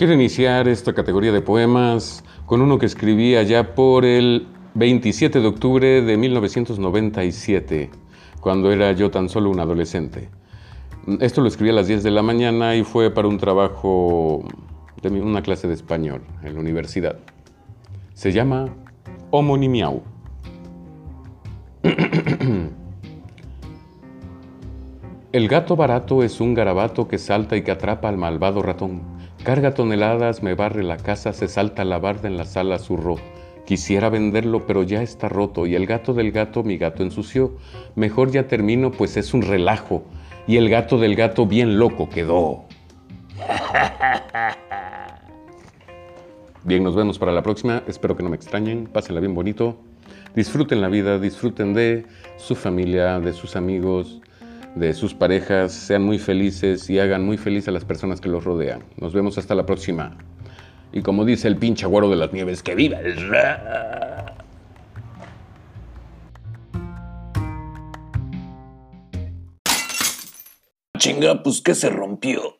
Quiero iniciar esta categoría de poemas con uno que escribí allá por el 27 de octubre de 1997, cuando era yo tan solo un adolescente. Esto lo escribí a las 10 de la mañana y fue para un trabajo de una clase de español en la universidad. Se llama Homonimiau. El gato barato es un garabato que salta y que atrapa al malvado ratón Carga toneladas, me barre la casa, se salta la barda en la sala, zurró. Quisiera venderlo, pero ya está roto, y el gato del gato mi gato ensució. Mejor ya termino, pues es un relajo, y el gato del gato bien loco quedó. Bien, nos vemos para la próxima. Espero que no me extrañen. Pásenla bien bonito. Disfruten la vida, disfruten de su familia, de sus amigos, de sus parejas, sean muy felices y hagan muy feliz a las personas que los rodean. Nos vemos hasta la próxima. Y como dice el pinche agüero de las nieves, que viva el. Chinga, pues que se rompió.